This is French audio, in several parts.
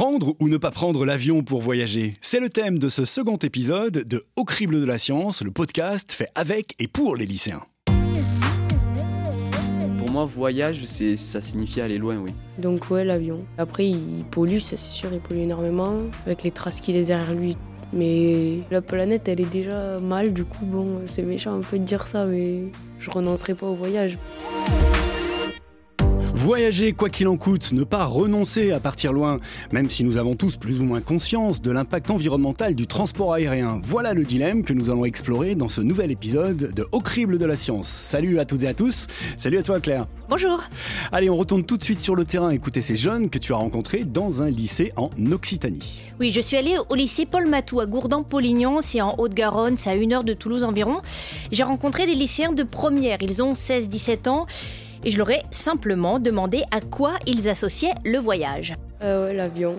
Prendre ou ne pas prendre l'avion pour voyager C'est le thème de ce second épisode de Au crible de la science, le podcast fait avec et pour les lycéens. Pour moi, voyage, c'est, ça signifie aller loin, oui. Donc ouais, l'avion. Après, il pollue, ça c'est sûr, il pollue énormément, avec les traces qu'il laisse derrière lui. Mais la planète, elle est déjà mal, du coup, bon, c'est méchant un peu de dire ça, mais je renoncerai pas au voyage. Voyager quoi qu'il en coûte, ne pas renoncer à partir loin, même si nous avons tous plus ou moins conscience de l'impact environnemental du transport aérien. Voilà le dilemme que nous allons explorer dans ce nouvel épisode de Au crible de la science. Salut à toutes et à tous. Salut à toi Claire. Bonjour. Allez, on retourne tout de suite sur le terrain écouter ces jeunes que tu as rencontrés dans un lycée en Occitanie. Oui, je suis allée au lycée Paul Matou à Gourdan-Polignan, c'est en Haute-Garonne, c'est à une heure de Toulouse environ. J'ai rencontré des lycéens de première, ils ont 16-17 ans et je leur ai simplement demandé à quoi ils associaient le voyage. Euh, ouais, l'avion.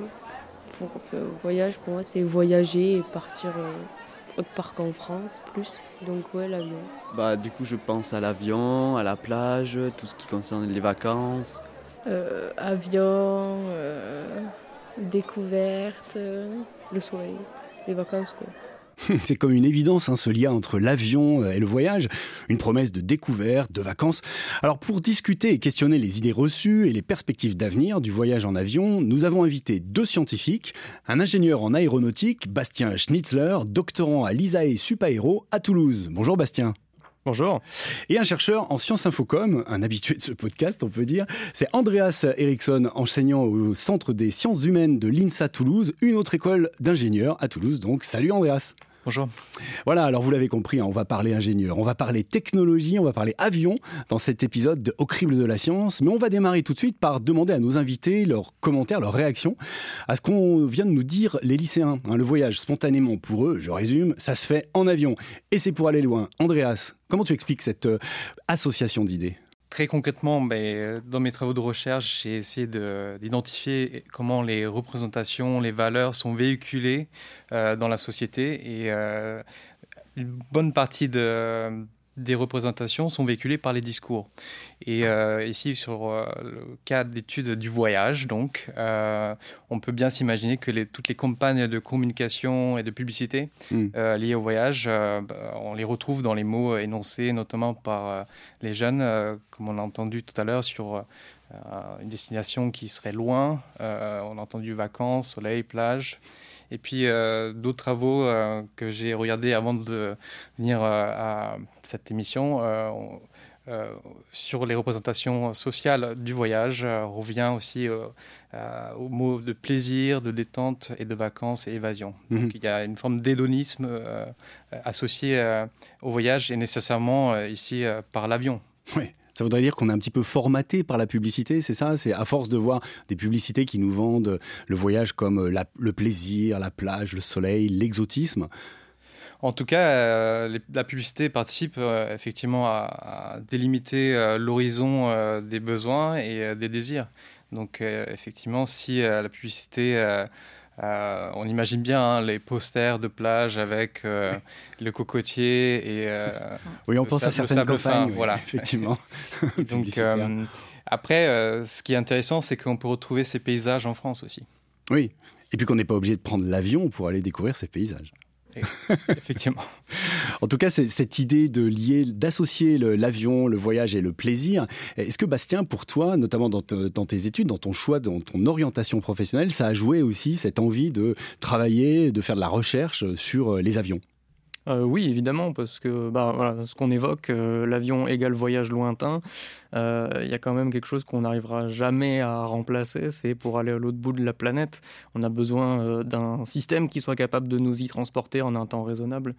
Pour euh, voyage, pour moi, c'est voyager et partir euh, autre part qu'en France, plus. Donc ouais, l'avion. Bah, du coup, je pense à l'avion, à la plage, tout ce qui concerne les vacances. Euh, avion, euh, découverte, euh, le soleil, les vacances, quoi. C'est comme une évidence, hein, ce lien entre l'avion et le voyage, une promesse de découverte, de vacances. Alors pour discuter et questionner les idées reçues et les perspectives d'avenir du voyage en avion, nous avons invité deux scientifiques, un ingénieur en aéronautique, Bastien Schnitzler, doctorant à l'ISAE Supaéro à Toulouse. Bonjour Bastien. Bonjour. Et un chercheur en sciences infocom, un habitué de ce podcast, on peut dire. C'est Andreas Eriksson, enseignant au Centre des sciences humaines de l'INSA Toulouse, une autre école d'ingénieurs à Toulouse. Donc, salut Andreas. Bonjour. Voilà, alors vous l'avez compris, hein, on va parler ingénieur, on va parler technologie, on va parler avion dans cet épisode de Au crible de la science. Mais on va démarrer tout de suite par demander à nos invités leurs commentaires, leurs réactions à ce qu'on vient de nous dire les lycéens. Hein, le voyage, spontanément pour eux, je résume, ça se fait en avion. Et c'est pour aller loin. Andreas, comment tu expliques cette euh, association d'idées? Très concrètement, ben, dans mes travaux de recherche, j'ai essayé de- d'identifier comment les représentations, les valeurs sont véhiculées euh, dans la société. Et euh, une bonne partie de- des représentations sont véhiculées par les discours. Et euh, ici, sur euh, le cas d'étude du voyage, donc, euh, on peut bien s'imaginer que les- toutes les campagnes de communication et de publicité Mm. euh, liées au voyage, bah, on les retrouve dans les mots énoncés, notamment par les jeunes, comme on a entendu tout à l'heure sur une destination qui serait loin. On a entendu vacances, soleil, plage. Et puis euh, d'autres travaux euh, que j'ai regardés avant de venir euh, à cette émission euh, on- sur les représentations sociales du voyage euh, revient aussi euh, aux mots de plaisir, de détente et de vacances et évasion. Mhm. Donc il y a une forme d'hédonisme euh, au voyage et nécessairement ici par l'avion. Ouais. Ça voudrait dire qu'on est un petit peu formaté par la publicité, c'est ça? C'est à force de voir des publicités qui nous vendent le voyage comme la- le plaisir, la plage, le soleil, l'exotisme. En tout cas, euh, la publicité participe euh, effectivement à, délimiter euh, l'horizon euh, des besoins et euh, des désirs. Donc euh, effectivement, si euh, la publicité, euh, on imagine bien hein, les posters de plage avec euh, le cocotier et euh, Oui, on pense à certaines campagnes, oui, voilà. effectivement. donc euh, après, euh, ce qui est intéressant, c'est qu'on peut retrouver ces paysages en France aussi. Oui. Et puis qu'on n'est pas obligé de prendre l'avion pour aller découvrir ces paysages. effectivement. En tout cas, cette idée de lier, d'associer l'avion, le voyage et le plaisir. Est-ce que Bastien, pour toi, notamment dans tes études, dans ton choix, dans ton orientation professionnelle, ça a joué aussi cette envie de travailler, de faire de la recherche sur euh, les avions? Euh, oui, évidemment, parce que bah, ce qu'on évoque, euh, l'avion égale voyage lointain, euh, il y a quand même quelque chose qu'on n'arrivera jamais à remplacer, c'est pour aller à l'autre bout de la planète, on a besoin d'un système qui soit capable de nous y transporter en un temps raisonnable.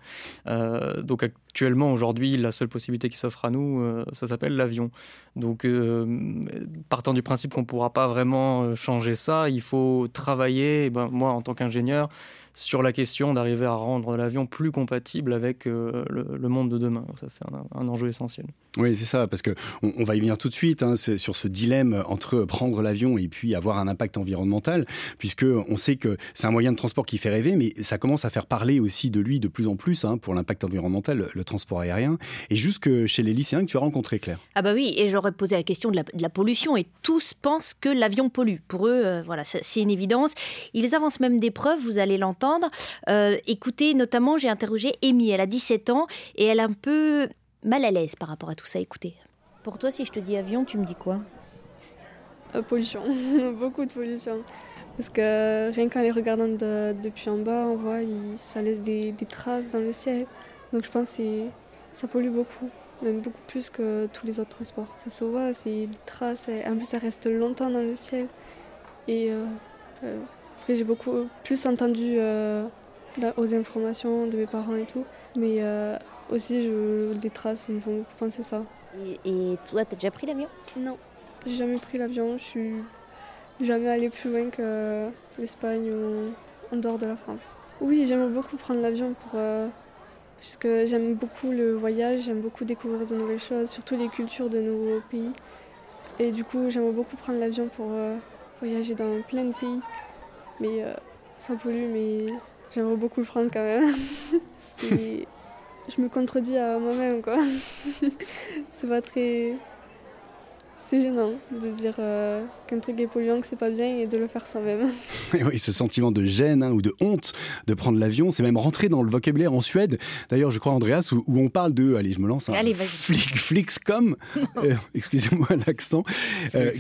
Donc actuellement, aujourd'hui, la seule possibilité qui s'offre à nous, ça s'appelle l'avion. Donc partant du principe qu'on ne pourra pas vraiment changer ça, il faut travailler, ben, moi en tant qu'ingénieur, sur la question d'arriver à rendre l'avion plus compatible avec le, monde de demain. Ça, c'est un, enjeu essentiel. Oui, c'est ça, parce que on, va y venir tout de suite hein, sur ce dilemme entre prendre l'avion et puis avoir un impact environnemental, puisque on sait que c'est un moyen de transport qui fait rêver, mais ça commence à faire parler aussi de lui de plus en plus hein, pour l'impact environnemental, le transport aérien, et jusque chez les lycéens que tu as rencontrés, Claire. Ah bah oui, et j'aurais posé la question de la, pollution, et tous pensent que l'avion pollue. Pour eux, euh, voilà, c'est une évidence. Ils avancent même des preuves, vous allez l'entendre. Euh, écoutez, notamment, j'ai interrogé Amy, elle a 17 ans, et elle est un peu mal à l'aise par rapport à tout ça. Écoutez. Pour toi, si je te dis avion, tu me dis quoi? Euh, Pollution, beaucoup de pollution. Parce que rien qu'en les regardant depuis en bas, on voit, ça laisse des, traces dans le ciel. Donc je pense que ça pollue beaucoup, même beaucoup plus que tous les autres transports. Ça se voit, c'est des traces, en plus ça reste longtemps dans le ciel. Et euh, euh, après j'ai beaucoup plus entendu aux informations de mes parents et tout. Mais aussi je, les traces me font penser ça. Et, et toi, t'as déjà pris l'avion? Non. J'ai jamais pris l'avion, je suis jamais allé plus loin que l'Espagne ou en dehors de la France. Oui, j'aime beaucoup prendre l'avion pour euh, parce que j'aime beaucoup le voyage, j'aime beaucoup découvrir de nouvelles choses, surtout les cultures de nouveaux pays. Et du coup, j'aime beaucoup prendre l'avion pour euh, voyager dans plein de pays. Mais euh, ça pollue, mais j'aimerais beaucoup le prendre quand même. je me contredis à moi-même, quoi. C'est pas très c'est gênant de dire euh, qu'un truc est polluant, que c'est pas bien et de le faire soi-même. oui, ce sentiment de gêne hein, ou de honte de prendre l'avion, c'est même rentré dans le vocabulaire en Suède. D'ailleurs, je crois, Andreas, où, on parle de, allez, je me lance, hein, allez, flic, flixcom, euh, excusez-moi l'accent. Euh,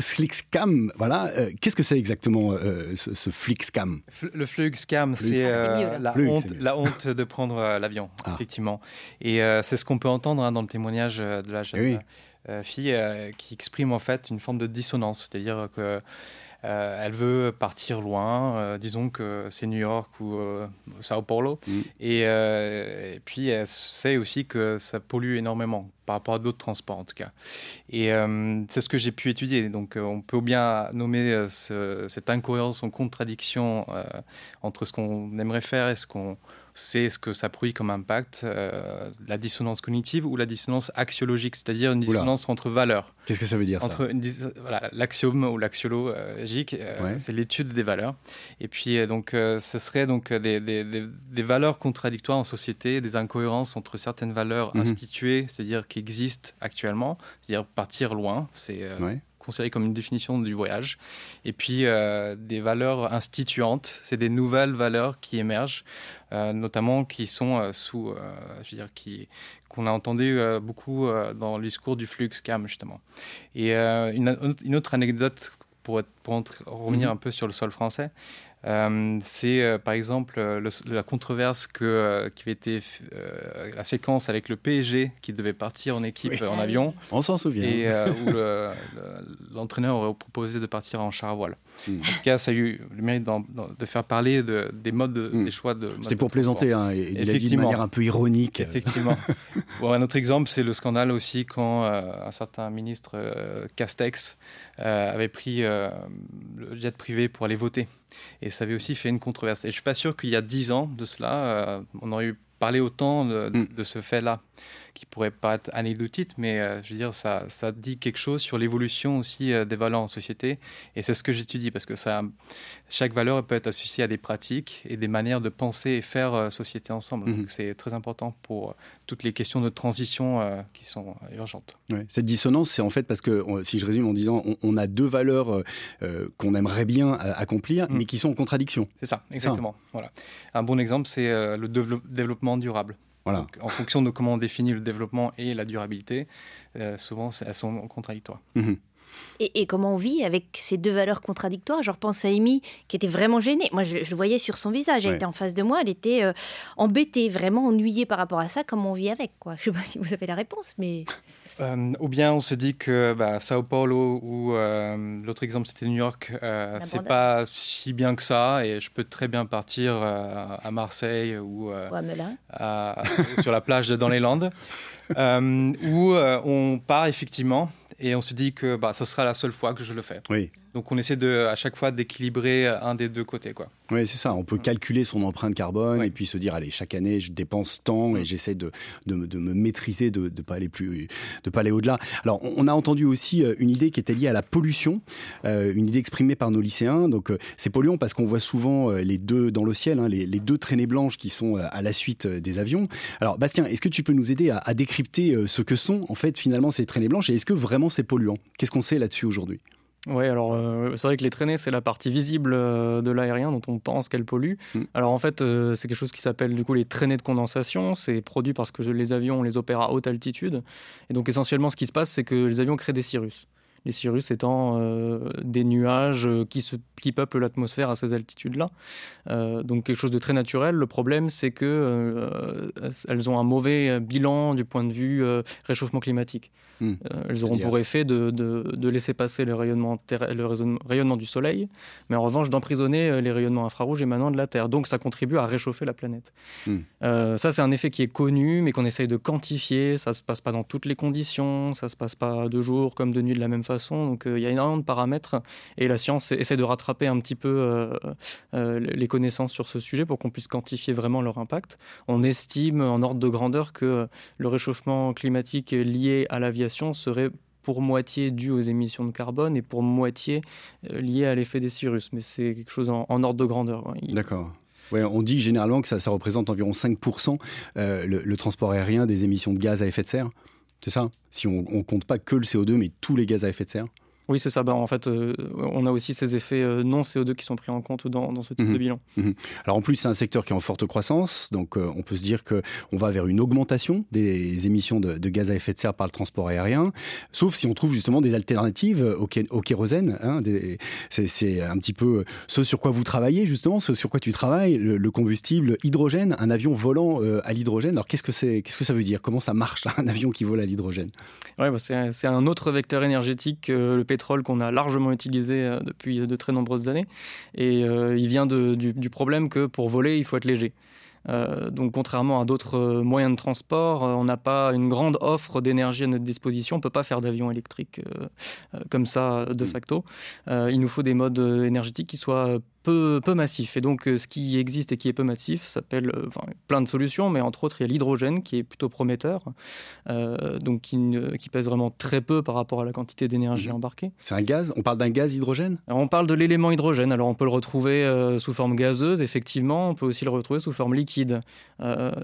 flixcam. voilà. Qu'est-ce que c'est exactement ce, ce, flixcam? Le flixcam, c'est ah, la, honte, la honte de prendre l'avion, ah. effectivement. Et c'est ce qu'on peut entendre hein, dans le témoignage de la jeune. Oui. Euh, fille euh, qui exprime en fait une forme de dissonance, c'est-à-dire que euh, elle veut partir loin, disons que c'est New York ou Sao Paulo, mm. et, puis elle sait aussi que ça pollue énormément par rapport à d'autres transports en tout cas. Et c'est ce que j'ai pu étudier. Donc on peut bien nommer cette incohérence en contradiction entre ce qu'on aimerait faire et ce qu'on c'est ce que ça produit comme impact, euh, la dissonance cognitive ou la dissonance axiologique, c'est-à-dire une dissonance entre valeurs. Qu'est-ce que ça veut dire entre L'axiome ou l'axiologique, euh, c'est l'étude des valeurs. Et puis, euh, donc, ce serait donc des, des, des, valeurs contradictoires en société, des incohérences entre certaines valeurs mhm. instituées, c'est-à-dire qui existent actuellement, c'est-à-dire partir loin, c'est considéré comme une définition du voyage. Et puis euh, des valeurs instituantes, c'est des nouvelles valeurs qui émergent, euh, notamment qui sont euh, sous, je veux dire, qui qu'on a entendu beaucoup dans le discours du flux CAM justement. Et une, une, autre anecdote pour, pour revenir mhm. un peu sur le sol français. Euh, c'est euh, par exemple euh, la controverse que, qui avait été la séquence avec le PSG qui devait partir en équipe en avion. On s'en souvient. Et où l'entraîneur aurait proposé de partir en char à voile. Hmm. En tout cas, ça a eu le mérite de faire parler de, des modes, hmm. des choix de. C'était pour plaisanter, hein, et il a dit de manière un peu ironique. Effectivement. bon, un autre exemple, c'est le scandale aussi quand un certain ministre Castex avait pris le jet privé pour aller voter. Et ça avait aussi fait une controverse. Et je suis pas sûr qu'il y a dix ans de cela, euh, on aurait eu parlé autant de, mm. de ce fait-là qui pourrait pas être anecdotique, mais euh, je veux dire, ça, ça dit quelque chose sur l'évolution aussi euh, des valeurs en société. Et c'est ce que j'étudie, parce que ça, chaque valeur peut être associée à des pratiques et des manières de penser et faire euh, société ensemble. Donc mhm. c'est très important pour toutes les questions de transition qui sont urgentes. Cette dissonance, c'est en fait parce que, si je résume en disant, on, a deux valeurs qu'on aimerait bien accomplir, mhm. mais qui sont en contradiction. C'est ça, exactement. Voilà. Un bon exemple, c'est le développement durable en fonction de comment on définit le développement et la durabilité, euh, souvent elles sont contradictoires. Mhm. Et, comment on vit avec ces deux valeurs contradictoires? Je repense à Amy qui était vraiment gênée. Moi, je, le voyais sur son visage. Elle était en face de moi. Elle était euh, embêtée, vraiment ennuyée par rapport à ça. Comment on vit avec quoi Je ne sais pas si vous avez la réponse, mais. Euh, ou bien on se dit que bah, Sao Paulo ou euh, l'autre exemple c'était New York, c'est pas si bien que ça et je peux très bien partir à Marseille ou sur la plage dans les Landes où on part effectivement et on se dit que bah, ce sera la seule fois que je le fais. Donc on essaie de, à chaque fois d'équilibrer un des deux côtés. Quoi. Oui, c'est ça. On peut calculer son empreinte carbone et puis se dire, allez, chaque année, je dépense tant et mm. j'essaie de, de, me maîtriser, de ne pas aller plus, de pas aller au-delà. Alors, on a entendu aussi euh, une idée qui était liée à la pollution, euh, une idée exprimée par nos lycéens. Donc, euh, c'est polluant parce qu'on voit souvent les deux dans le ciel, hein, les, deux traînées blanches qui sont à la suite des avions. Alors, Bastien, est-ce que tu peux nous aider à, à décrypter ce que sont, en fait, finalement, ces traînées blanches et est-ce que vraiment c'est polluant? Qu'est-ce qu'on sait là-dessus aujourd'hui? Oui, alors euh, c'est vrai que les traînées, c'est la partie visible euh, de l'aérien dont on pense qu'elle pollue. Mm. Alors en fait, euh, c'est quelque chose qui s'appelle du coup les traînées de condensation. C'est produit parce que les avions, on les opère à haute altitude. Et donc essentiellement, ce qui se passe, c'est que les avions créent des cirrus les cirrus étant euh, des nuages qui, se, qui peuplent l'atmosphère à ces altitudes-là. Euh, donc quelque chose de très naturel. Le problème, c'est que euh, elles ont un mauvais bilan du point de vue réchauffement climatique. Hmm. elles auront pour effet de, de, laisser passer le rayonnement, le rayonnement du Soleil, mais en revanche d'emprisonner les rayonnements infrarouges émanant de la Terre. Donc ça contribue à réchauffer la planète. Hmm. ça, c'est un effet qui est connu, mais qu'on essaye de quantifier. Ça ne se passe pas dans toutes les conditions, ça ne se passe pas de jour comme de nuit de la même façon donc euh, il y a énormément de paramètres et la science essaie de rattraper un petit peu euh, euh, les connaissances sur ce sujet pour qu'on puisse quantifier vraiment leur impact. On estime en ordre de grandeur que le réchauffement climatique lié à l'aviation serait pour moitié dû aux émissions de carbone et pour moitié lié à l'effet des cirrus. Mais c'est quelque chose en, ordre de grandeur. D'accord. On dit généralement que ça, représente environ 5% le, le, transport aérien des émissions de gaz à effet de serre. C'est ça. Si on ne compte pas que le CO2, mais tous les gaz à effet de serre oui, c'est ça. Ben, en fait, euh, on a aussi ces effets euh, non CO2 qui sont pris en compte dans, ce type de mhm. bilan. Mhm. Alors en plus, c'est un secteur qui est en forte croissance, donc euh, on peut se dire qu'on va vers une augmentation des émissions de, gaz à effet de serre par le transport aérien, sauf si on trouve justement des alternatives au, au kérosène. Hein, c'est un petit peu ce sur quoi vous travaillez justement, ce sur quoi tu travailles, le, combustible hydrogène, un avion volant à l'hydrogène. Alors qu'est-ce que c'est, qu'est-ce que ça veut dire? Comment ça marche un avion qui vole à l'hydrogène? Ouais, bah, c'est un autre vecteur énergétique, le pétrole qu'on a largement utilisé euh, depuis de très nombreuses années. Et euh, il vient du, problème que pour voler, il faut être léger. Euh, donc contrairement à d'autres moyens de transport, on n'a pas une grande offre d'énergie à notre disposition. On ne peut pas faire d'avion électrique comme ça de facto. il nous faut des modes énergétiques qui soient peu, peu massif. Et donc, euh, ce qui existe et qui est peu massif s'appelle euh, plein de solutions, mais entre autres, il y a l'hydrogène qui est plutôt prometteur, euh, donc qui, qui, pèse vraiment très peu par rapport à la quantité d'énergie mhm. embarquée. C'est un gaz? On parle d'un gaz hydrogène? On parle de l'élément hydrogène. Alors, on peut le retrouver sous forme gazeuse, effectivement. On peut aussi le retrouver sous forme liquide,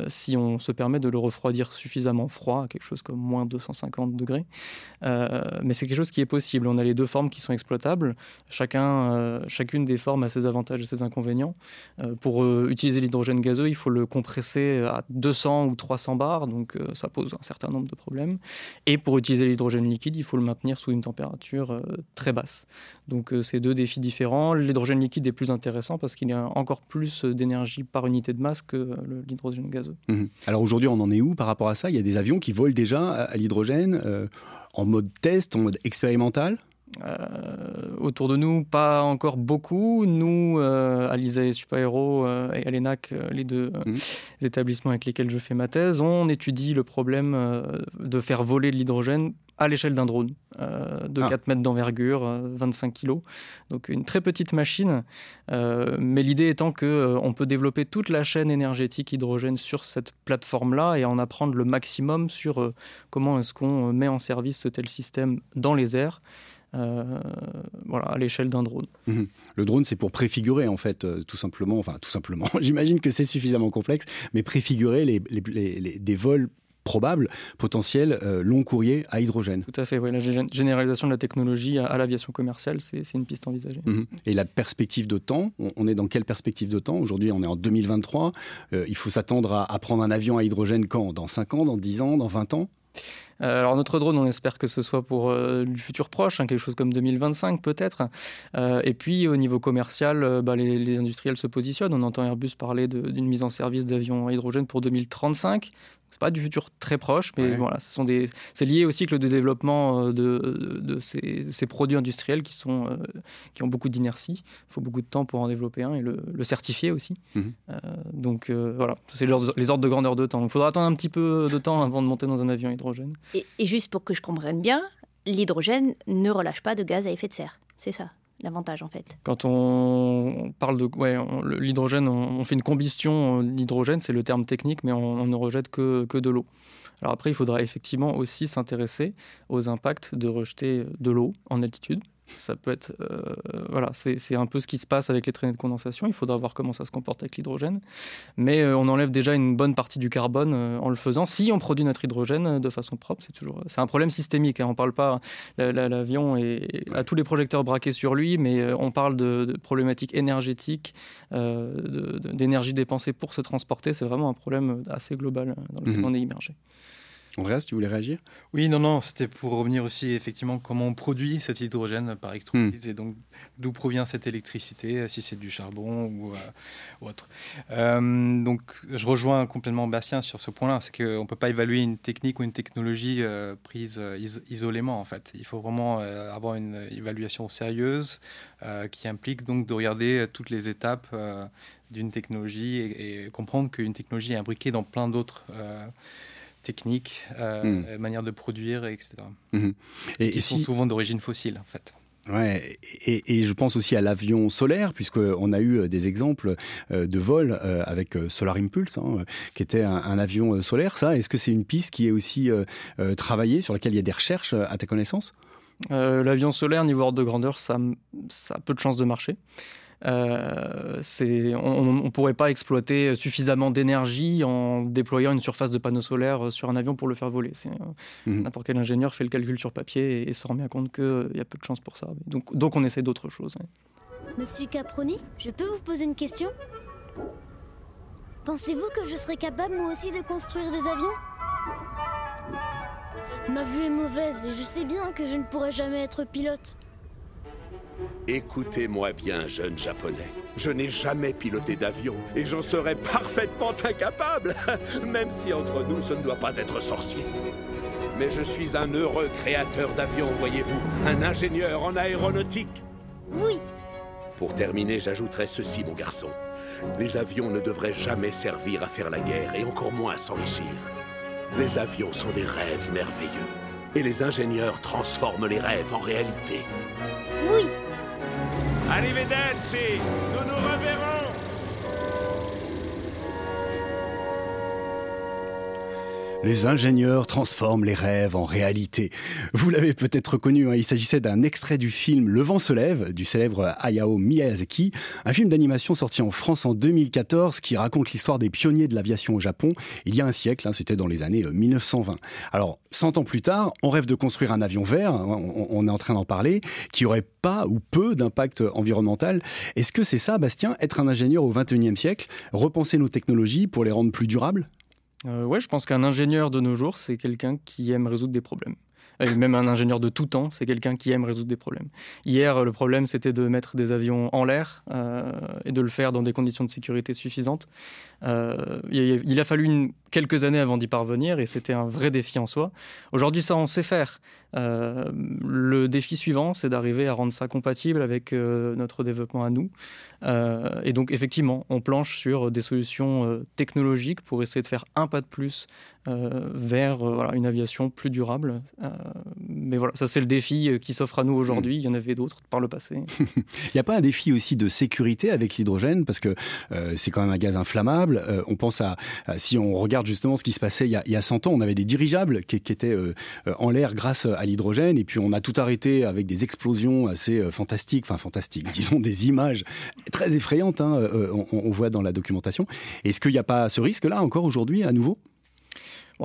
si on se permet de le refroidir suffisamment froid, quelque chose comme moins 250 degrés. mais c'est quelque chose qui est possible. On a les deux formes qui sont exploitables. Chacun, chacune des formes a ses avantages et ses inconvénients. Euh, pour euh, utiliser l'hydrogène gazeux, il faut le compresser à 200 ou 300 bars, donc euh, ça pose un certain nombre de problèmes. Et pour utiliser l'hydrogène liquide, il faut le maintenir sous une température très basse. Donc c'est deux défis différents. L'hydrogène liquide est plus intéressant parce qu'il y a encore plus d'énergie par unité de masse que l'hydrogène gazeux. Mhm. Alors aujourd'hui, on en est où par rapport à ça? Il y a des avions qui volent déjà à, l'hydrogène en mode test, en mode expérimental? Euh, autour de nous, pas encore beaucoup. Nous, euh, Alisa et Supaéro euh, et Alenac, les deux mhm. établissements avec lesquels je fais ma thèse, on étudie le problème de faire voler de l'hydrogène à l'échelle d'un drone de 4 ah. mètres d'envergure, 25 kilos. Donc une très petite machine, mais l'idée étant qu'on on peut développer toute la chaîne énergétique hydrogène sur cette plateforme-là et en apprendre le maximum sur comment est-ce qu'on met en service ce tel système dans les airs. Euh, voilà, à l'échelle d'un drone. Mhm. Le drone, c'est pour préfigurer, en fait, euh, tout simplement, enfin, tout simplement, j'imagine que c'est suffisamment complexe, mais préfigurer les, des vols probables, potentiels, euh, long courrier à hydrogène. Tout à fait, la généralisation de la technologie à, l'aviation commerciale, c'est une piste envisagée. Mhm. Et la perspective de temps, on, est dans quelle perspective de temps? Aujourd'hui, on est en 2023. il faut s'attendre à, à, prendre un avion à hydrogène quand? Dans 5 ans, dans 10 ans, dans 20 ans? Euh, alors notre drone, on espère que ce soit pour euh, du futur proche, hein, quelque chose comme 2025 peut-être. Euh, et puis au niveau commercial, bah, les, industriels se positionnent. On entend Airbus parler d'une mise en service d'avions à hydrogène pour 2035 c'est pas du futur très proche, mais voilà, ce sont des, c'est lié au cycle de développement de, de, ces, produits industriels qui sont, qui ont beaucoup d'inertie. Il faut beaucoup de temps pour en développer un et le, certifier aussi. Mhm. donc voilà, c'est les ordres de grandeur de temps. il faudra attendre un petit peu de temps avant de monter dans un avion hydrogène. Et, juste pour que je comprenne bien, l'hydrogène ne relâche pas de gaz à effet de serre, c'est ça l'avantage en fait. Quand on parle de l'hydrogène, on, fait une combustion d'hydrogène, c'est le terme technique, mais on, ne rejette que, que de l'eau. Alors après, il faudra effectivement aussi s'intéresser aux impacts de rejeter de l'eau en altitude, ça peut être. Euh, voilà, c'est un peu ce qui se passe avec les traînées de condensation. Il faudra voir comment ça se comporte avec l'hydrogène. Mais euh, on enlève déjà une bonne partie du carbone euh, en le faisant. Si on produit notre hydrogène de façon propre, c'est toujours. C'est un problème systémique. Hein. On parle pas. L'avion a tous les projecteurs braqués sur lui, mais on parle de, problématiques énergétiques, d'énergie dépensée pour se transporter. C'est vraiment un problème assez global dans lequel mhm. on est immergé. Andreas, tu voulais réagir Oui, non, non, c'était pour revenir aussi effectivement comment on produit cet hydrogène par électrolyse hmm. et donc d'où provient cette électricité, si c'est du charbon ou, euh, autre. Euh, donc je rejoins complètement Bastien sur ce point-là, c'est qu'on ne peut pas évaluer une technique ou une technologie euh, prise isolément en fait. Il faut vraiment avoir une évaluation sérieuse qui implique donc de regarder toutes les étapes d'une technologie et, et comprendre qu'une technologie est imbriquée dans plein d'autres techniques, euh, hmm. manière de produire, etc. Hmm. Et, qui sont souvent d'origine fossile, en fait. Ouais, et, je pense aussi à l'avion solaire, puisqu'on a eu euh, des exemples euh, de vol avec Solar Impulse, hein, qui était un, avion solaire. Ça, est-ce que c'est une piste qui est aussi travaillée, sur laquelle il y a des recherches à ta connaissance? L'avion solaire, niveau ordre de grandeur, ça, ça a peu de chances de marcher. Euh, on ne pourrait pas exploiter suffisamment d'énergie en déployant une surface de panneaux solaires sur un avion pour le faire voler. Euh, mhm. N'importe quel ingénieur fait le calcul sur papier et, se rend bien compte qu'il euh, y a peu de chances pour ça. Donc, donc on essaie d'autres choses. Monsieur Caproni, je peux vous poser une question? Pensez-vous que je serais capable moi aussi de construire des avions? Ma vue est mauvaise et je sais bien que je ne pourrai jamais être pilote. Écoutez-moi bien, jeune japonais. Je n'ai jamais piloté d'avion et j'en serais parfaitement incapable, même si entre nous ce ne doit pas être sorcier. Mais je suis un heureux créateur d'avions, voyez-vous, un ingénieur en aéronautique. Oui. Pour terminer, j'ajouterai ceci, mon garçon. Les avions ne devraient jamais servir à faire la guerre et encore moins à s'enrichir. Les avions sont des rêves merveilleux. Et les ingénieurs transforment les rêves en réalité. Oui. Arrivederci Nous nous Les ingénieurs transforment les rêves en réalité. Vous l'avez peut-être reconnu, hein, il s'agissait d'un extrait du film Le vent se lève du célèbre Hayao Miyazaki, un film d'animation sorti en France en 2014 qui raconte l'histoire des pionniers de l'aviation au Japon il y a un siècle, hein, c'était dans les années 1920. Euh, Alors, 100 ans plus tard, on rêve de construire un avion vert, hein, on, est en train d'en parler, qui aurait pas ou peu d'impact environnemental. Est-ce que c'est ça, Bastien, être un ingénieur au 21e siècle, repenser nos technologies pour les rendre plus durables? Euh, ouais, je pense qu'un ingénieur de nos jours, c'est quelqu'un qui aime résoudre des problèmes. Euh, même un ingénieur de tout temps, c'est quelqu'un qui aime résoudre des problèmes. Hier, le problème, c'était de mettre des avions en l'air euh, et de le faire dans des conditions de sécurité suffisantes. Euh, il a fallu quelques années avant d'y parvenir et c'était un vrai défi en soi. Aujourd'hui, ça, on sait faire. le défi suivant, c'est d'arriver à rendre ça compatible avec notre développement à nous. et donc, effectivement, on planche sur des solutions technologiques pour essayer de faire un pas de plus vers voilà, une aviation plus durable mais voilà, ça c'est le défi euh, qui s'offre à nous aujourd'hui. Il y en avait d'autres par le passé. Il n'y a pas un défi aussi de sécurité avec l'hydrogène? Parce que euh, c'est quand même un gaz inflammable. Euh, on pense à, si on regarde justement ce qui se passait il y a, il y a 100 ans, on avait des dirigeables qui, étaient en l'air grâce à l'hydrogène et puis on a tout arrêté avec des explosions assez fantastiques, enfin fantastiques, disons des images très effrayantes. Hein, on, on voit dans la documentation. Est-ce qu'il n'y a pas ce risque-là encore aujourd'hui à nouveau?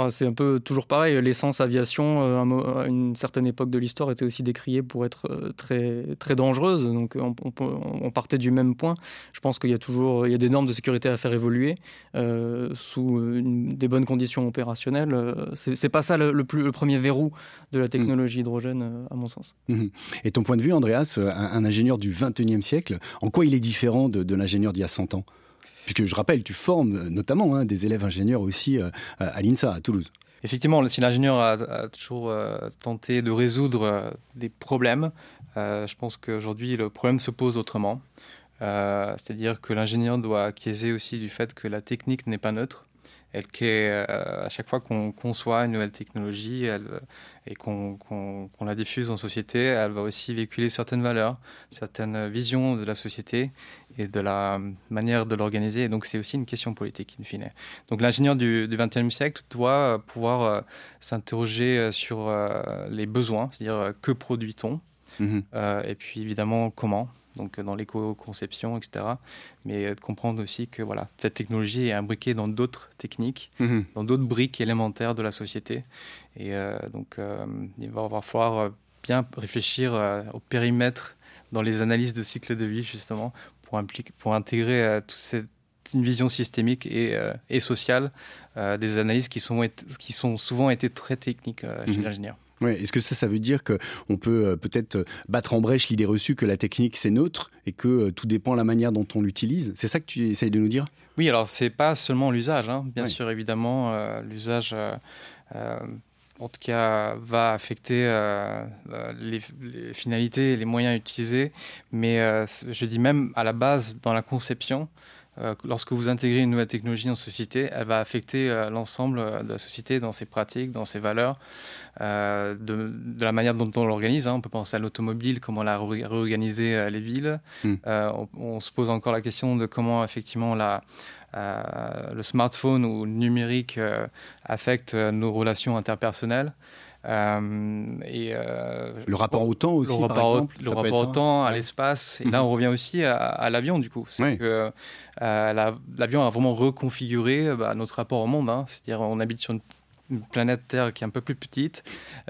C'est un peu toujours pareil. L'essence aviation, euh, à une certaine époque de l'histoire, était aussi décriée pour être euh, très, très dangereuse. Donc on, partait du même point. Je pense qu'il y a toujours il y a des normes de sécurité à faire évoluer euh, sous des bonnes conditions opérationnelles. C'est pas ça le, plus, le, premier verrou de la technologie hydrogène, à mon sens. Mmh. Et ton point de vue, Andreas, un, ingénieur du 21e siècle, en quoi il est différent de, de l'ingénieur d'il y a 100 ans? Puisque je rappelle, tu formes euh, notamment hein, des élèves ingénieurs aussi euh, à l'INSA, à Toulouse. Effectivement, si l'ingénieur a, toujours euh, tenté de résoudre des problèmes, je pense qu'aujourd'hui le problème se pose autrement. C'est-à-dire que l'ingénieur doit acquiescer aussi du fait que la technique n'est pas neutre elle, à chaque fois qu'on conçoit une nouvelle technologie elle, et qu'on la diffuse en société, elle va aussi véhiculer certaines valeurs, certaines visions de la société et de la manière de l'organiser. Et donc c'est aussi une question politique, in fine. Donc l'ingénieur du XXe siècle doit pouvoir s'interroger sur les besoins, c'est-à-dire que produit-on, mhm. et puis évidemment comment donc euh, dans l'éco-conception, etc. Mais de comprendre aussi que voilà, cette technologie est imbriquée dans d'autres techniques, mhm. dans d'autres briques élémentaires de la société. Et euh, donc, euh, il va falloir bien réfléchir au périmètre dans les analyses de cycle de vie, justement, pour, pour intégrer toute cette une vision systémique et, et sociale des analyses qui sont, qui sont souvent été très techniques chez mhm. l'ingénieur. Est-ce que ça, ça veut dire qu'on peut euh, peut-être euh, battre en brèche l'idée reçue que la technique c'est neutre et que euh, tout dépend de la manière dont on l'utilise? C'est ça que tu essayes de nous dire? Oui, alors c'est pas seulement l'usage, hein. bien sûr évidemment l'usage. en tout cas, va affecter les, les, finalités et les moyens utilisés. Mais je dis même à la base, dans la conception, lorsque vous intégrez une nouvelle technologie en société, elle va affecter euh, l'ensemble euh, de la société dans ses pratiques, dans ses valeurs, de, la manière dont on l'organise. Hein. On peut penser à l'automobile, comment la réorganiser les villes. Hmm. On, se pose encore la question de comment effectivement la, le smartphone ou le numérique affecte nos relations interpersonnelles. Euh, et, euh, le rapport au temps aussi, le rapport, exemple, au, le rapport au temps, à l'espace. Et là, mhm. on revient aussi à, l'avion, du coup. C'est que euh, l'avion a vraiment reconfiguré bah, notre rapport au monde. Hein. C'est-à-dire, on habite sur une une planète Terre qui est un peu plus petite,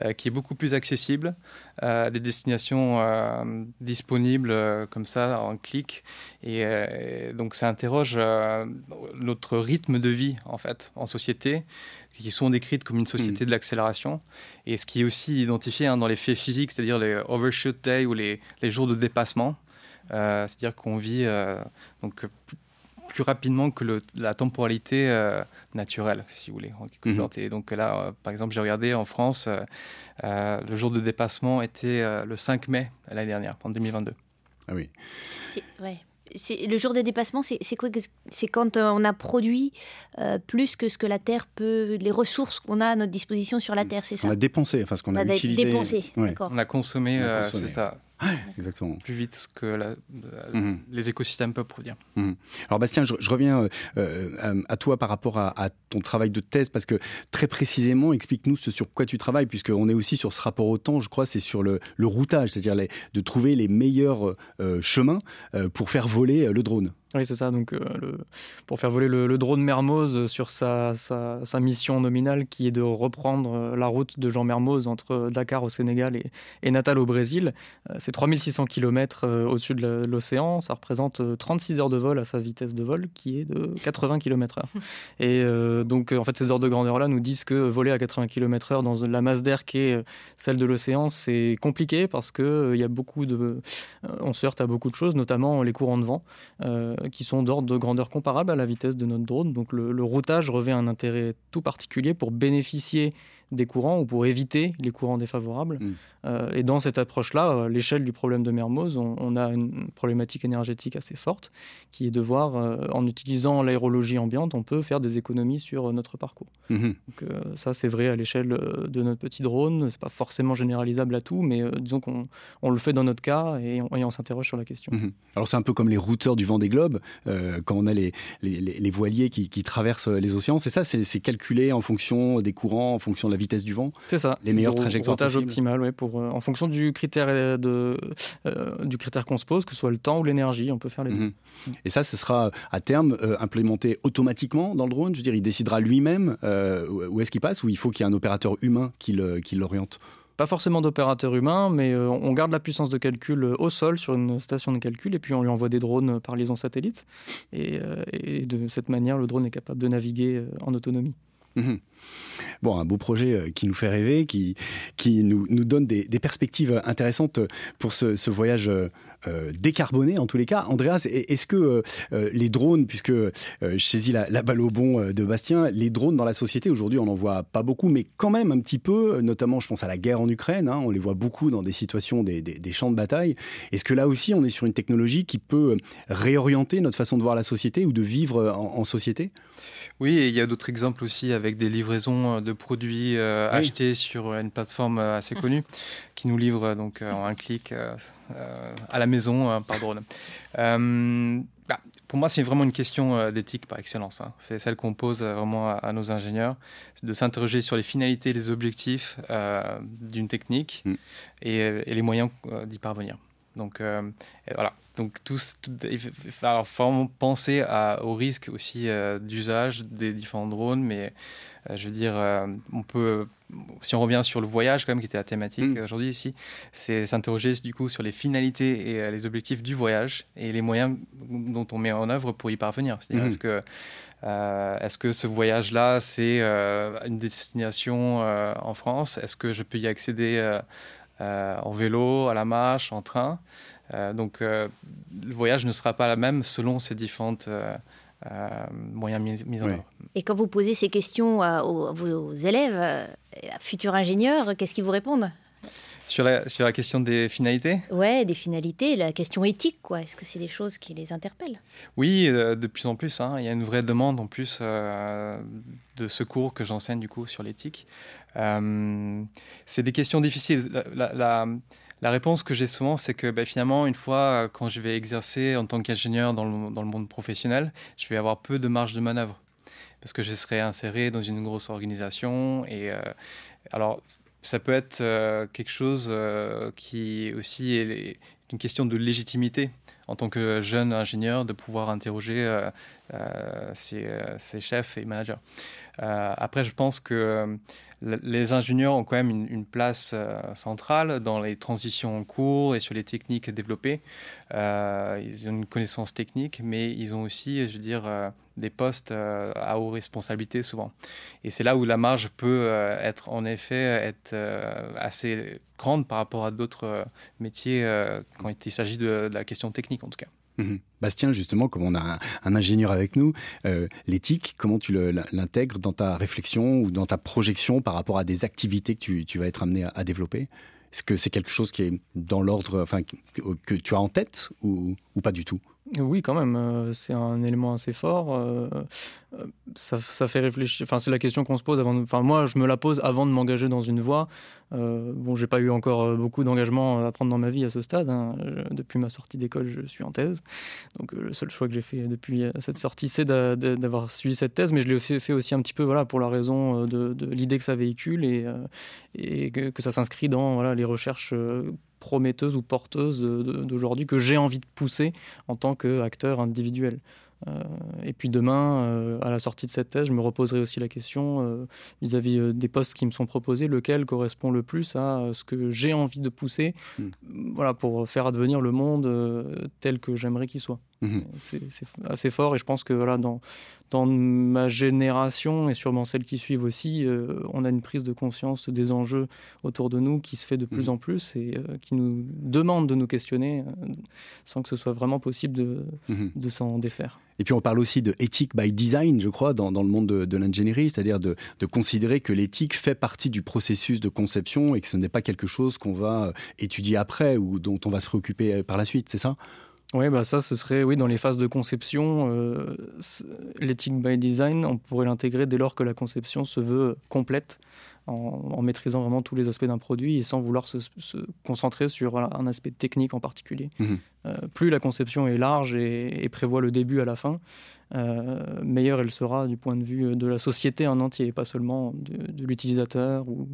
euh, qui est beaucoup plus accessible, euh, des destinations euh, disponibles comme ça en clic. Et donc ça interroge notre rythme de vie en fait en société, qui sont décrites comme une société mm. de l'accélération. Et ce qui est aussi identifié hein, dans les faits physiques, c'est-à-dire les overshoot days ou les, les jours de dépassement. c'est-à-dire qu'on vit donc plus rapidement que le, la temporalité euh, naturelle, si vous voulez, en quelque mhm. sorte. Et donc là, euh, par exemple, j'ai regardé en France, euh, le jour de dépassement était le 5 mai l'année dernière, en 2022. Ah oui. Ouais. Le jour de dépassement, c'est quoi C'est quand on a produit plus que ce que la Terre peut, les ressources qu'on a à notre disposition sur la Terre, c'est ça On a dépensé, enfin ce qu'on a, a, utilisé. Dépensé, On a consommé, c'est ça exactement. Plus vite que mhm. les écosystèmes peuvent produire. Mhm. Alors Bastien, je, reviens euh, euh, à toi par rapport à, ton travail de thèse, parce que très précisément, explique-nous ce sur quoi tu travailles, puisqu'on est aussi sur ce rapport au temps, je crois, c'est sur le, routage, c'est-à-dire de trouver les meilleurs euh, chemins pour faire voler le drone. Oui, c'est ça. Donc, le, pour faire voler le, drone Mermoz sur sa, sa, sa, mission nominale, qui est de reprendre la route de Jean Mermoz entre Dakar au Sénégal et, et Natal au Brésil, c'est 3600 km euh, au-dessus de l'océan, ça représente 36 euh, heures de vol à sa vitesse de vol qui est de 80 km/h. Et euh, donc, en fait, ces heures de grandeur-là nous disent que voler à 80 km/h dans la masse d'air qui est celle de l'océan, c'est compliqué parce que il y a beaucoup de, on se heurte à beaucoup de choses, notamment les courants de vent qui sont d'ordre de grandeur comparable à la vitesse de notre drone. Donc, le, le routage revêt un intérêt tout particulier pour bénéficier des courants ou pour éviter les courants défavorables. Mm. Euh, et dans cette approche-là, à euh, l'échelle du problème de Mermoz, on, a une problématique énergétique assez forte qui est de voir, euh, en utilisant l'aérologie ambiante, on peut faire des économies sur notre parcours. Mm-hmm. Donc, ça, c'est vrai à l'échelle de notre petit drone. C'est pas forcément généralisable à tout, mais disons qu'on on le fait dans notre cas et on, s'interroge sur la question. Mm-hmm. Alors, c'est un peu comme les routeurs du vent des globes, quand on a les, les, les voiliers qui, qui, traversent les océans. C'est ça, c'est calculé en fonction des courants, en fonction de la vitesse du vent. C'est ça. Les meilleures trajectoires optimal, ouais, pour euh, en fonction du critère de euh, du critère qu'on se pose, que ce soit le temps ou l'énergie, on peut faire les deux. Mhm. Et ça, ce sera à terme euh, implémenté automatiquement dans le drone? Je veux dire, il décidera lui-même où est-ce qu'il passe, ou il faut qu'il y ait un opérateur humain qui l'oriente? pas forcément d'opérateur humain, mais on garde la puissance de calcul au sol sur une station de calcul et puis on lui envoie des drones par liaison satellite. Et, et de cette manière, le drone est capable de naviguer en autonomie. Mhm. Bon, un beau projet euh, qui nous fait rêver, qui, nous, nous donne des, perspectives intéressantes pour ce, voyage euh, décarboné en tous les cas. Andreas, est-ce que les drones, puisque je saisis la, la, balle au bon de Bastien, les drones dans la société aujourd'hui, on n'en voit pas beaucoup, mais quand même un petit peu, notamment je pense à la guerre en Ukraine, hein, on les voit beaucoup dans des situations, des, des, champs de bataille. Est-ce que là aussi, on est sur une technologie qui peut réorienter notre façon de voir la société ou de vivre en, en société? Oui, et il y a d'autres exemples aussi avec des livraisons euh, de produits euh, achetés sur une plateforme euh, assez connue qui nous livre donc en un clic à la maison par drone. Bah, pour moi, c'est vraiment une question d'éthique par excellence. Hein. C'est celle qu'on pose vraiment à, nos ingénieurs, c'est de s'interroger sur les finalités les objectifs d'une technique mm. et, et, les moyens d'y parvenir. Donc voilà, donc, tous, il va vraiment penser à, au risque aussi euh, d'usage des différents drones, mais euh, je veux dire, euh, on peut, si on revient sur le voyage, quand même, qui était la thématique mm. aujourd'hui ici, c'est s'interroger du coup sur les finalités et les objectifs du voyage et les moyens dont on met en œuvre pour y parvenir. C'est-à-dire, mm. est-ce que est-ce que ce voyage-là, c'est une destination en France? Est-ce que je peux y accéder en vélo, à la marche, en train? Euh, donc euh, le voyage ne sera pas la même selon ces différents euh, moyens mis, en œuvre. Et quand vous posez ces questions à, vos élèves, futurs ingénieurs, qu'est-ce qu'ils vous répondent? Sur la, sur la, question des finalités? Ouais, des finalités, la question éthique, quoi. Est-ce que c'est des choses qui les interpellent? Oui, de plus en plus. Hein. Il y a une vraie demande en plus de secours que j'enseigne du coup sur l'éthique. c'est des questions difficiles. la, la réponse que j'ai souvent, c'est que bah, finalement, une fois, euh, quand je vais exercer en tant qu'ingénieur dans le, dans le, monde professionnel, je vais avoir peu de marge de manœuvre. Parce que je serai inséré dans une grosse organisation. Et euh, alors, ça peut être euh, quelque chose qui aussi est une question de légitimité en tant que jeune ingénieur de pouvoir interroger ses, ses, chefs et managers. après, je pense que les ingénieurs ont quand même une, place euh, centrale dans les transitions en cours et sur les techniques développées. Euh, ils ont une connaissance technique, mais ils ont aussi, je veux dire, euh, des postes à haute responsabilité souvent. Et c'est là où la marge peut être en effet être assez grande par rapport à d'autres métiers quand il s'agit de la question technique en tout cas. Mhm. Bastien, justement, comme on a un, ingénieur avec nous, euh, l'éthique, comment tu l'intègres dans ta réflexion ou dans ta projection par rapport à des activités que tu, vas être amené à, développer? Est-ce que c'est quelque chose qui est dans l'ordre, enfin, que, tu as en tête ou pas du tout? Oui, quand même, euh, c'est un élément assez fort. Euh, ça, fait réfléchir. Enfin, c'est la question qu'on se pose avant. Enfin, moi, je me la pose avant de m'engager dans une voie. Bon, j'ai pas eu encore beaucoup d'engagement à prendre dans ma vie à ce stade. Hein. depuis ma sortie d'école, je suis en thèse. Donc, le seul choix que j'ai fait depuis cette sortie, c'est d'avoir suivi cette thèse. Mais je l'ai fait, aussi un petit peu, voilà, pour la raison de, l'idée que ça véhicule et, que, ça s'inscrit dans voilà, les recherches prometteuse ou porteuse d'aujourd'hui que j'ai envie de pousser en tant qu'acteur individuel. Euh, et puis demain, euh, à la sortie de cette thèse, je me reposerai aussi la question euh, vis-à-vis des postes qui me sont proposés, lequel correspond le plus à ce que j'ai envie de pousser, hmm. voilà, pour faire advenir le monde tel que j'aimerais qu'il soit. Hmm. C'est assez fort et je pense que voilà, dans, dans ma génération et sûrement celles qui suivent aussi, on a une prise de conscience des enjeux autour de nous qui se fait de plus hmm. en plus et qui nous demande de nous questionner sans que ce soit vraiment possible de, de s'en défaire. Et puis on parle aussi de éthique by design, je crois, dans, le monde de, l'ingénierie, c'est-à-dire de, considérer que l'éthique fait partie du processus de conception et que ce n'est pas quelque chose qu'on va euh, étudier après ou dont on va se préoccuper euh, par la suite, c'est ça? Oui, bah ça, ce serait oui, dans les phases de conception. Euh, l'éthique by design, on pourrait l'intégrer dès lors que la conception se veut complète en, maîtrisant vraiment tous les aspects d'un produit et sans vouloir se, concentrer sur un aspect technique en particulier. Mhm. Euh, plus la conception est large et, prévoit le début à la fin, euh, meilleure elle sera du point de vue de la société en entier, pas seulement de, l'utilisateur ou,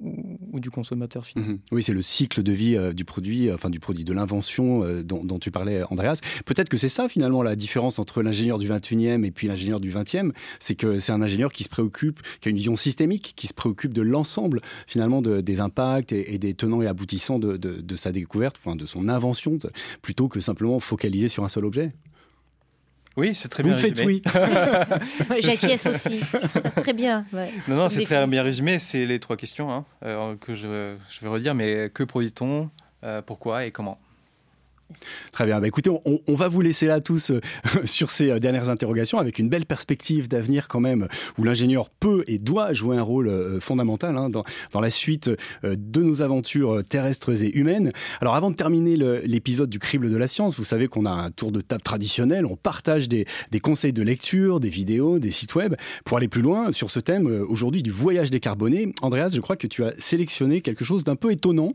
du consommateur final. Mhm. Oui, c'est le cycle de vie euh, du produit, enfin du produit, de l'invention dont, tu parlais, Andreas. Peut-être que c'est ça finalement la différence entre l'ingénieur du 21e et puis l'ingénieur du 20e, c'est que c'est un ingénieur qui se préoccupe, qui a une vision systémique, qui se préoccupe de l'ensemble finalement des impacts et, des tenants et aboutissants de, de sa découverte, enfin de son invention, plutôt que simplement focaliser sur un seul objet. Oui, c'est très bien Vous faites oui. J'acquiesce aussi. Très bien. Non, non, c'est très bien résumé. C'est les trois questions hein, euh, que je, vais redire. Mais que produit-on euh, Pourquoi et comment? Très bien. Bah, écoutez, on, va vous laisser là tous euh, sur ces euh, dernières interrogations avec une belle perspective d'avenir quand même, où l'ingénieur peut et doit jouer un rôle euh, fondamental hein, dans, dans, la suite de nos aventures terrestres et humaines. Alors avant de terminer l'épisode du crible de la science, vous savez qu'on a un tour de table traditionnel, on partage des, des, conseils de lecture, des vidéos, des sites web. Pour aller plus loin sur ce thème aujourd'hui du voyage décarboné, Andreas, je crois que tu as sélectionné quelque chose d'un peu étonnant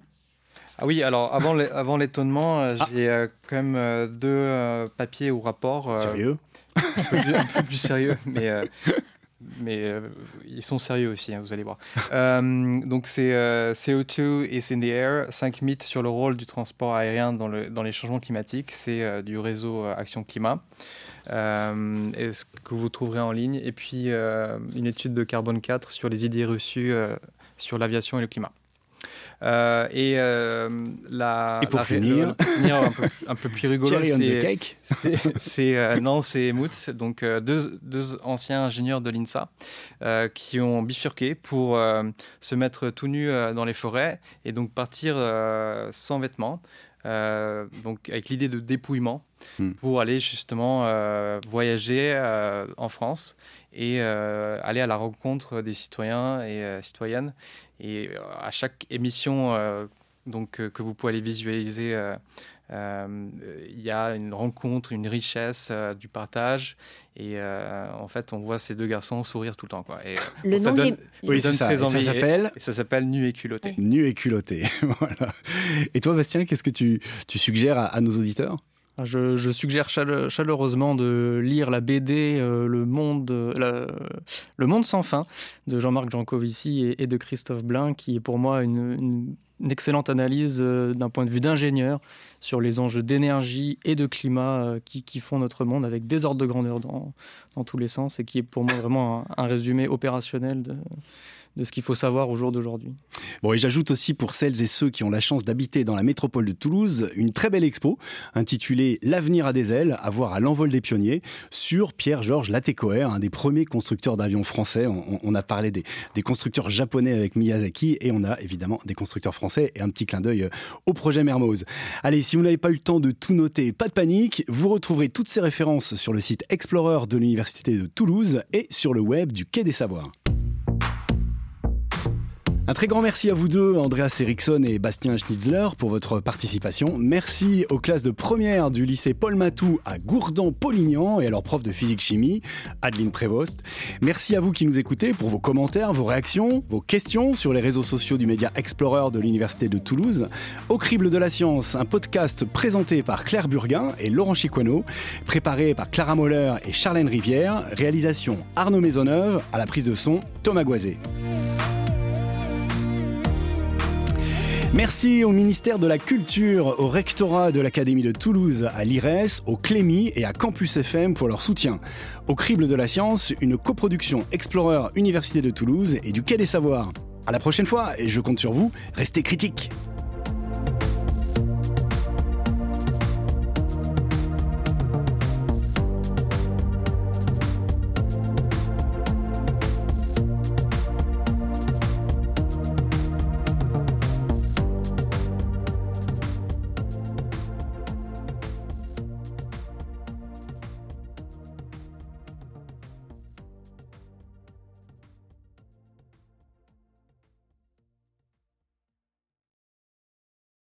ah oui, alors avant l'étonnement, euh, ah. j'ai euh, quand même euh, deux papiers ou rapports. sérieux? un peu, plus, sérieux, mais, mais ils sont sérieux aussi, hein, vous allez voir. donc c'est CO2 is in the air, 5 mythes sur le rôle du transport aérien dans, le, dans les changements climatiques. C'est du réseau Action Climat. et ce que vous trouverez en ligne? Et puis une étude de Carbone 4 sur les idées reçues sur l'aviation et le climat. Euh, et euh, la, et pour finir, un, peu, plus rigolo, c'est euh, non, c'est Moots, donc deux, deux, anciens ingénieurs de l'INSA qui ont bifurqué pour se mettre tout nus dans les forêts et donc partir sans vêtements. Donc avec l'idée de dépouillement hmm. pour aller justement voyager en France et aller à la rencontre des citoyens et citoyennes et euh, à chaque émission euh, donc, euh, que vous pouvez aller visualiser, il y a une rencontre, une richesse du partage. Et en fait, on voit ces deux garçons sourire tout le temps. Quoi. Et, le nom donne, oui, ça. très envie. Ça s'appelle Ça s'appelle Nu et culotté. Nu et culotté. voilà. Et toi, Bastien, qu'est-ce que tu, tu suggères à nos auditeurs? Je, suggère chaleureusement de lire la BD euh, le, monde, le Monde sans fin de Jean-Marc Jancovici et, de Christophe Blain, qui est pour moi une, excellente analyse euh, d'un point de vue d'ingénieur sur les enjeux d'énergie et de climat euh, qui, font notre monde avec des ordres de grandeur dans, tous les sens et qui est pour moi vraiment un résumé opérationnel de, de ce qu'il faut savoir au jour d'aujourd'hui. Bon, et j'ajoute aussi pour celles et ceux qui ont la chance d'habiter dans la métropole de Toulouse, une très belle expo intitulée L'avenir a des ailes, à voir à l'envol des pionniers, sur Pierre-Georges Latécoère, un des premiers constructeurs d'avions français. On, a parlé des, des, constructeurs japonais avec Miyazaki et on a évidemment des constructeurs français et un petit clin d'œil au projet Mermoz. Allez, si vous n'avez pas eu le temps de tout noter, pas de panique, vous retrouverez toutes ces références sur le site Explorer de l'Université de Toulouse et sur le web du Quai des Savoirs. Un très grand merci à vous deux, Andreas Eriksson et Bastien Schnitzler, pour votre participation. Merci aux classes de première du lycée Paul Matou à Gourdan-Polignan et à leur prof de physique-chimie, Adeline Prévost. Merci à vous qui nous écoutez pour vos commentaires, vos réactions, vos questions sur les réseaux sociaux du média Explorer de l'Université de Toulouse. Au crible de la science, un podcast présenté par Claire Burguin et Laurent Chiquano, préparé par Clara Moller et Charlène Rivière, réalisation Arnaud Maisonneuve, à la prise de son Thomas Goisé. Merci au ministère de la Culture, au rectorat de l'Académie de Toulouse, à l'IRES, au Clémy et à Campus FM pour leur soutien. Au Crible de la Science, une coproduction Explorer Université de Toulouse et du Quai des Savoirs. À la prochaine fois et je compte sur vous, restez critiques.